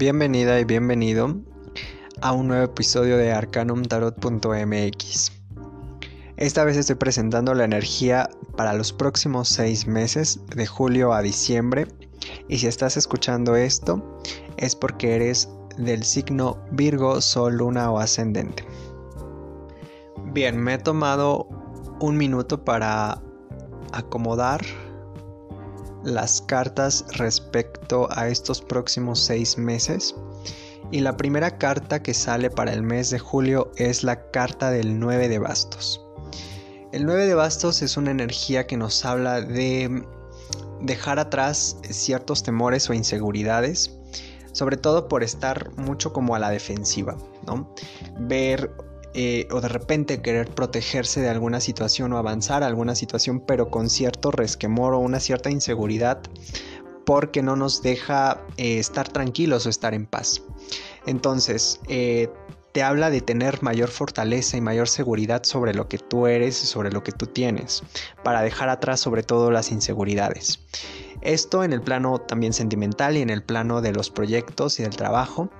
Bienvenida y bienvenido a un nuevo episodio de arcanumtarot.mx. Esta vez estoy presentando la energía para los próximos seis meses, de julio a diciembre. Y si estás escuchando esto, es porque eres del signo Virgo, Sol, Luna o Ascendente. Bien, me he tomado un minuto para acomodar las cartas respecto a estos próximos seis meses. Y la primera carta que sale para el mes de julio es la carta del 9 de bastos. El 9 de bastos es una energía que nos habla de dejar atrás ciertos temores o inseguridades, sobre todo por estar mucho como a la defensiva, ¿no? Ver eh, o de repente querer protegerse de alguna situación o avanzar a alguna situación, pero con cierto resquemor o una cierta inseguridad, porque no nos deja eh, estar tranquilos o estar en paz. Entonces, eh, te habla de tener mayor fortaleza y mayor seguridad sobre lo que tú eres y sobre lo que tú tienes, para dejar atrás sobre todo las inseguridades. Esto en el plano también sentimental y en el plano de los proyectos y del trabajo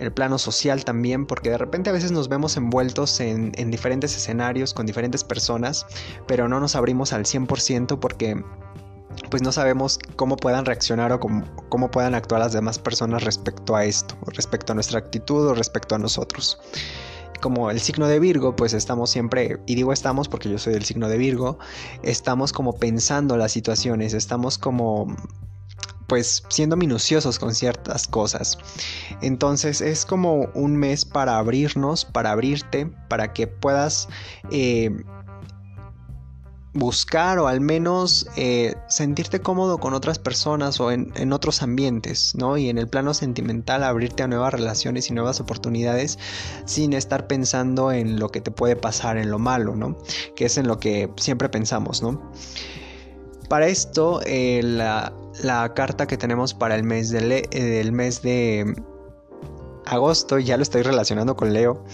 el plano social también, porque de repente a veces nos vemos envueltos en, diferentes escenarios con diferentes personas, pero no nos abrimos al 100% porque pues no sabemos cómo puedan reaccionar o cómo, cómo, puedan actuar las demás personas respecto a esto, respecto a nuestra actitud o respecto a nosotros. Como el signo de Virgo, pues estamos siempre, y digo estamos porque yo soy del signo de Virgo, estamos como pensando las situaciones, estamos como pues siendo minuciosos con ciertas cosas. Entonces es como un mes para abrirnos, para abrirte, para que puedas eh, buscar o al menos eh, sentirte cómodo con otras personas o en, otros ambientes, ¿no? Y en el plano sentimental abrirte a nuevas relaciones y nuevas oportunidades sin estar pensando en lo que te puede pasar, en lo malo, ¿no? Que es en lo que siempre pensamos, ¿no? Para esto, eh, la, carta que tenemos para el mes de, eh, mes de agosto, ya lo estoy relacionando con Leo,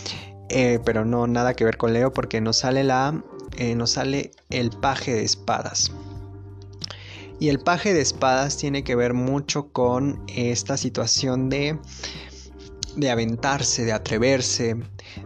eh, pero no nada que ver con Leo porque nos sale la, nos sale el paje de espadas. Y el paje de espadas tiene que ver mucho con esta situación de de aventarse, de atreverse,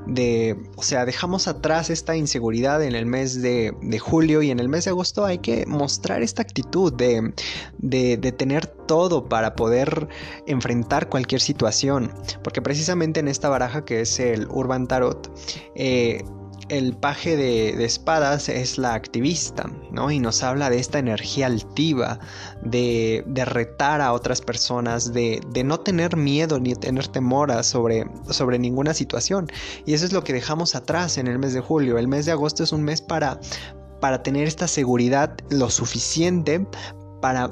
de, o sea, dejamos atrás esta inseguridad en el mes de, julio y en el mes de agosto hay que mostrar esta actitud de, de, de, tener todo para poder enfrentar cualquier situación, porque precisamente en esta baraja que es el Urban Tarot, eh, el paje de, espadas es la activista, ¿no? Y nos habla de esta energía altiva, de, retar a otras personas, de, no tener miedo ni tener temor sobre, sobre ninguna situación. Y eso es lo que dejamos atrás en el mes de julio. El mes de agosto es un mes para, para tener esta seguridad lo suficiente para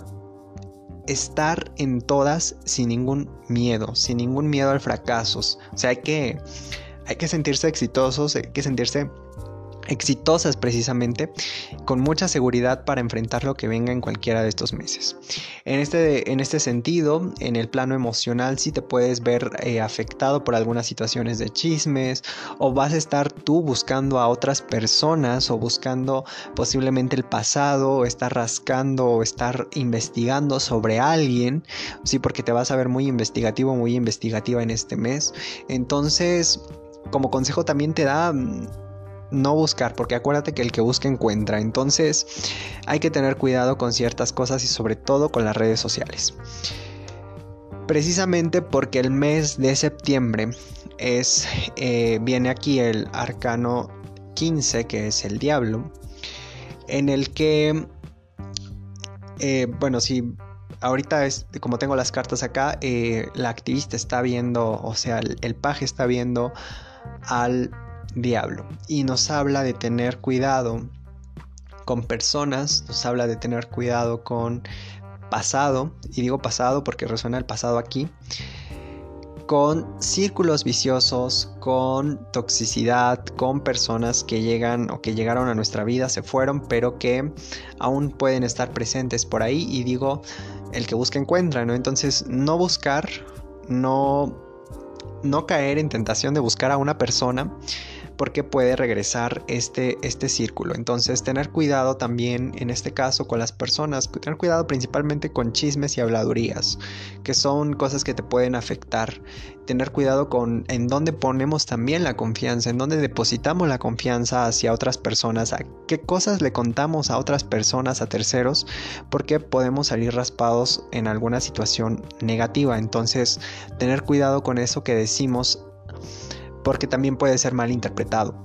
estar en todas sin ningún miedo, sin ningún miedo al fracaso. O sea, hay que hay que sentirse exitosos, hay que sentirse exitosas precisamente, con mucha seguridad para enfrentar lo que venga en cualquiera de estos meses. En este, en este sentido, en el plano emocional, si te puedes ver eh, afectado por algunas situaciones de chismes o vas a estar tú buscando a otras personas o buscando posiblemente el pasado o estar rascando o estar investigando sobre alguien, sí, porque te vas a ver muy investigativo, muy investigativa en este mes. Entonces, como consejo también te da mm, no buscar, porque acuérdate que el que busca encuentra. Entonces hay que tener cuidado con ciertas cosas y sobre todo con las redes sociales. Precisamente porque el mes de septiembre es eh, viene aquí el arcano 15 que es el diablo, en el que eh, bueno si ahorita es como tengo las cartas acá, eh, la activista está viendo, o sea, el paje está viendo al diablo y nos habla de tener cuidado con personas, nos habla de tener cuidado con pasado, y digo pasado porque resuena el pasado aquí, con círculos viciosos, con toxicidad, con personas que llegan o que llegaron a nuestra vida, se fueron, pero que aún pueden estar presentes por ahí y digo, el que busca encuentra, ¿no? Entonces, no buscar, no no caer en tentación de buscar a una persona porque puede regresar este, este círculo. Entonces tener cuidado también en este caso con las personas, tener cuidado principalmente con chismes y habladurías, que son cosas que te pueden afectar. Tener cuidado con en dónde ponemos también la confianza, en dónde depositamos la confianza hacia otras personas, a qué cosas le contamos a otras personas, a terceros, porque podemos salir raspados en alguna situación negativa. Entonces, tener cuidado con eso que decimos porque también puede ser mal interpretado.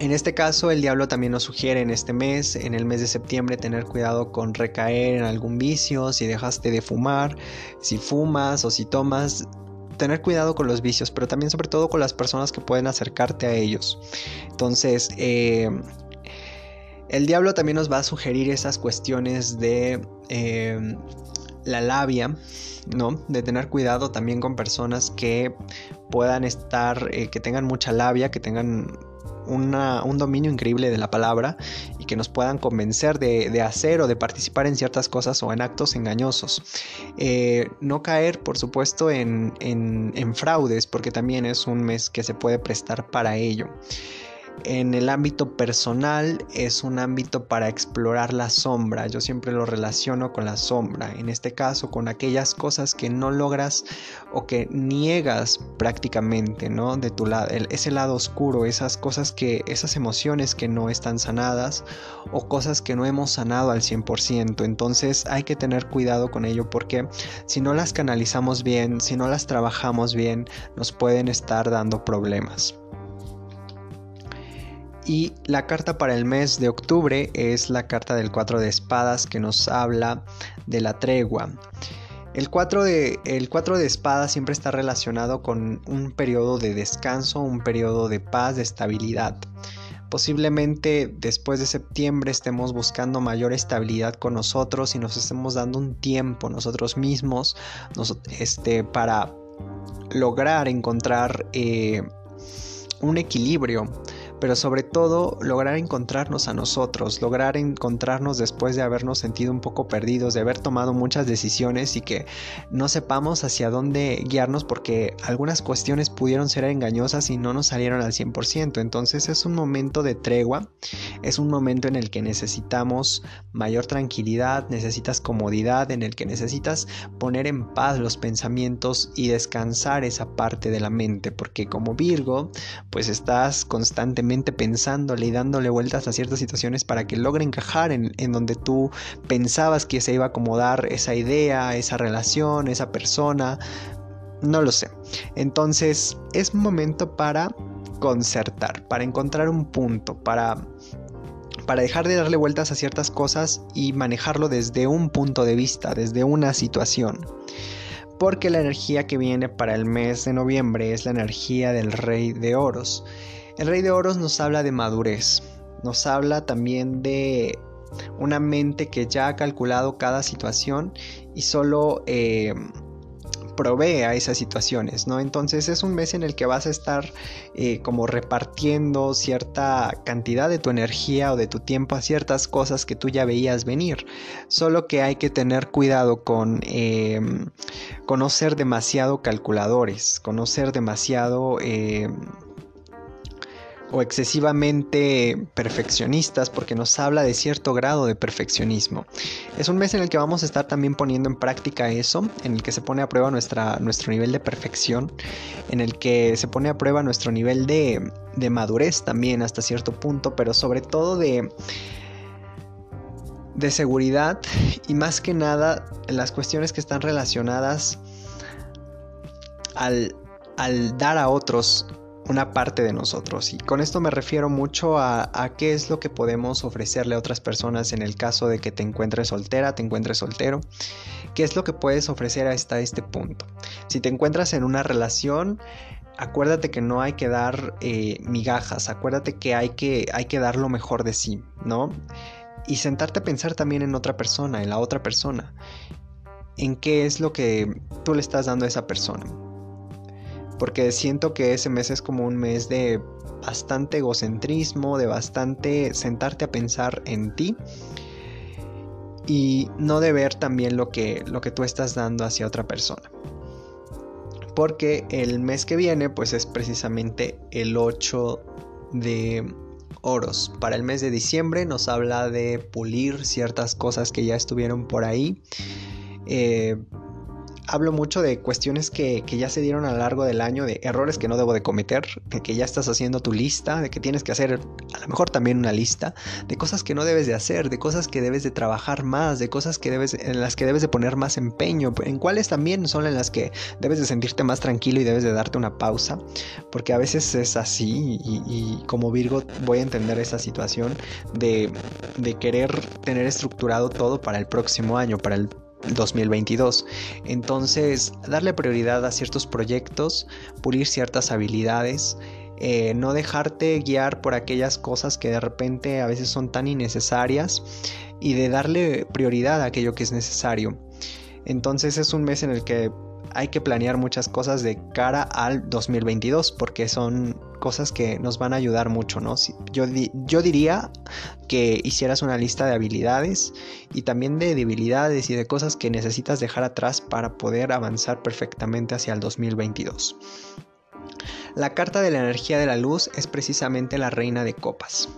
En este caso, el diablo también nos sugiere en este mes, en el mes de septiembre, tener cuidado con recaer en algún vicio, si dejaste de fumar, si fumas o si tomas, tener cuidado con los vicios, pero también sobre todo con las personas que pueden acercarte a ellos. Entonces, eh, el diablo también nos va a sugerir esas cuestiones de eh, la labia, ¿no? De tener cuidado también con personas que puedan estar, eh, que tengan mucha labia, que tengan un dominio increíble de la palabra y que nos puedan convencer de, hacer o de participar en ciertas cosas o en actos engañosos. Eh, no caer, por supuesto, en, en fraudes, porque también es un mes que se puede prestar para ello. En el ámbito personal es un ámbito para explorar la sombra. Yo siempre lo relaciono con la sombra. En este caso, con aquellas cosas que no logras o que niegas prácticamente, ¿no? De tu lado, ese lado oscuro, esas cosas que, esas emociones que no están sanadas o cosas que no hemos sanado al 100%. Entonces hay que tener cuidado con ello porque si no las canalizamos bien, si no las trabajamos bien, nos pueden estar dando problemas. Y la carta para el mes de octubre es la carta del 4 de espadas que nos habla de la tregua. El 4 de, el de espadas siempre está relacionado con un periodo de descanso, un periodo de paz, de estabilidad. Posiblemente después de septiembre estemos buscando mayor estabilidad con nosotros y nos estemos dando un tiempo nosotros mismos este, para lograr encontrar eh, un equilibrio pero sobre todo lograr encontrarnos a nosotros, lograr encontrarnos después de habernos sentido un poco perdidos, de haber tomado muchas decisiones y que no sepamos hacia dónde guiarnos porque algunas cuestiones pudieron ser engañosas y no nos salieron al 100%. Entonces es un momento de tregua, es un momento en el que necesitamos mayor tranquilidad, necesitas comodidad, en el que necesitas poner en paz los pensamientos y descansar esa parte de la mente, porque como Virgo, pues estás constantemente pensándole y dándole vueltas a ciertas situaciones para que logre encajar en, en donde tú pensabas que se iba a acomodar esa idea, esa relación, esa persona. No lo sé. Entonces es momento para concertar, para encontrar un punto, para para dejar de darle vueltas a ciertas cosas y manejarlo desde un punto de vista, desde una situación. Porque la energía que viene para el mes de noviembre es la energía del rey de oros. El rey de oros nos habla de madurez, nos habla también de una mente que ya ha calculado cada situación y solo eh, provee a esas situaciones, ¿no? Entonces es un mes en el que vas a estar eh, como repartiendo cierta cantidad de tu energía o de tu tiempo a ciertas cosas que tú ya veías venir. Solo que hay que tener cuidado con em, conocer demasiado calculadores, conocer demasiado... O excesivamente perfeccionistas porque nos habla de cierto grado de perfeccionismo. Es un mes en el que vamos a estar también poniendo en práctica eso, en el que se pone a prueba nuestra, nuestro nivel de perfección, en el que se pone a prueba nuestro nivel de, de madurez también hasta cierto punto, pero sobre todo de de seguridad y más que nada las cuestiones que están relacionadas al, al dar a otros una parte de nosotros. Y con esto me refiero mucho a, qué es lo que podemos ofrecerle a otras personas en el caso de que te encuentres soltera, te encuentres soltero. ¿Qué es lo que puedes ofrecer hasta este punto? Si te encuentras en una relación, acuérdate que no hay que dar eh, migajas, acuérdate que hay, que hay que dar lo mejor de sí, ¿no? Y sentarte a pensar también en otra persona, en la otra persona. En qué es lo que tú le estás dando a esa persona porque siento que ese mes es como un mes de bastante egocentrismo, de bastante sentarte a pensar en ti y no de ver también lo que, lo que tú estás dando hacia otra persona. Porque el mes que viene pues es precisamente el 8 de oros. Para el mes de diciembre nos habla de pulir ciertas cosas que ya estuvieron por ahí. Eh, hablo mucho de cuestiones que, ya se dieron a lo largo del año, de errores que no debo de cometer, de que ya estás haciendo tu lista, de que tienes que hacer a lo mejor también una lista, de cosas que no debes de hacer, de cosas que debes de trabajar más, de cosas que debes, en las que debes de poner más empeño, en cuáles también son en las que debes de sentirte más tranquilo y debes de darte una pausa, porque a veces es así y, como Virgo voy a entender esa situación de, de querer tener estructurado todo para el próximo año, para el 2022. Entonces, darle prioridad a ciertos proyectos, pulir ciertas habilidades, eh, no dejarte guiar por aquellas cosas que de repente a veces son tan innecesarias y de darle prioridad a aquello que es necesario. Entonces es un mes en el que hay que planear muchas cosas de cara al 2022 porque son cosas que nos van a ayudar mucho, ¿no? Yo, yo diría que hicieras una lista de habilidades y también de debilidades y de cosas que necesitas dejar atrás para poder avanzar perfectamente hacia el 2022. La carta de la energía de la luz es precisamente la reina de copas.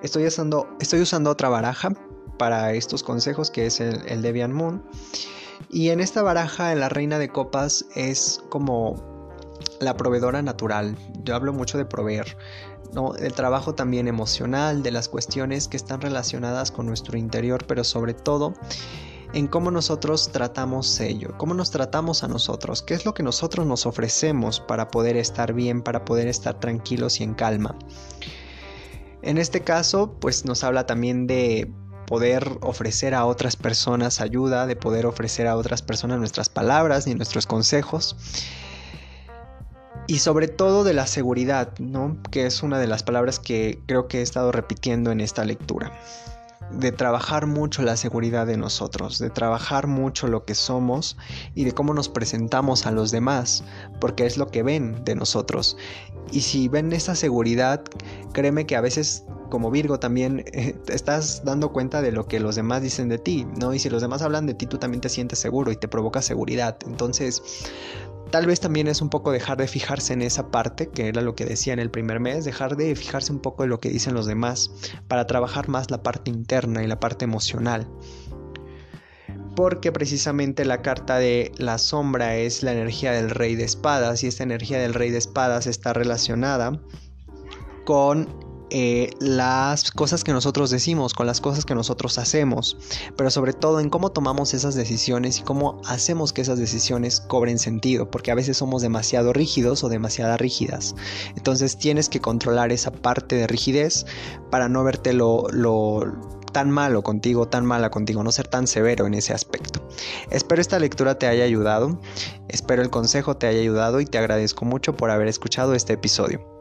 Estoy usando, estoy usando otra baraja para estos consejos que es el, el Debian Moon. Y en esta baraja, en la reina de copas, es como la proveedora natural. Yo hablo mucho de proveer. ¿no? El trabajo también emocional, de las cuestiones que están relacionadas con nuestro interior, pero sobre todo en cómo nosotros tratamos ello, cómo nos tratamos a nosotros, qué es lo que nosotros nos ofrecemos para poder estar bien, para poder estar tranquilos y en calma. En este caso, pues nos habla también de poder ofrecer a otras personas ayuda, de poder ofrecer a otras personas nuestras palabras y nuestros consejos. Y sobre todo de la seguridad, ¿no? Que es una de las palabras que creo que he estado repitiendo en esta lectura. De trabajar mucho la seguridad de nosotros, de trabajar mucho lo que somos y de cómo nos presentamos a los demás, porque es lo que ven de nosotros. Y si ven esa seguridad, créeme que a veces como Virgo también eh, estás dando cuenta de lo que los demás dicen de ti, ¿no? Y si los demás hablan de ti, tú también te sientes seguro y te provoca seguridad. Entonces, tal vez también es un poco dejar de fijarse en esa parte, que era lo que decía en el primer mes, dejar de fijarse un poco en lo que dicen los demás para trabajar más la parte interna y la parte emocional. Porque precisamente la carta de la sombra es la energía del rey de espadas y esta energía del rey de espadas está relacionada con eh, las cosas que nosotros decimos, con las cosas que nosotros hacemos, pero sobre todo en cómo tomamos esas decisiones y cómo hacemos que esas decisiones cobren sentido, porque a veces somos demasiado rígidos o demasiado rígidas. Entonces tienes que controlar esa parte de rigidez para no verte lo, tan malo contigo, tan mala contigo, no ser tan severo en ese aspecto. Espero esta lectura te haya ayudado, espero el consejo te haya ayudado y te agradezco mucho por haber escuchado este episodio.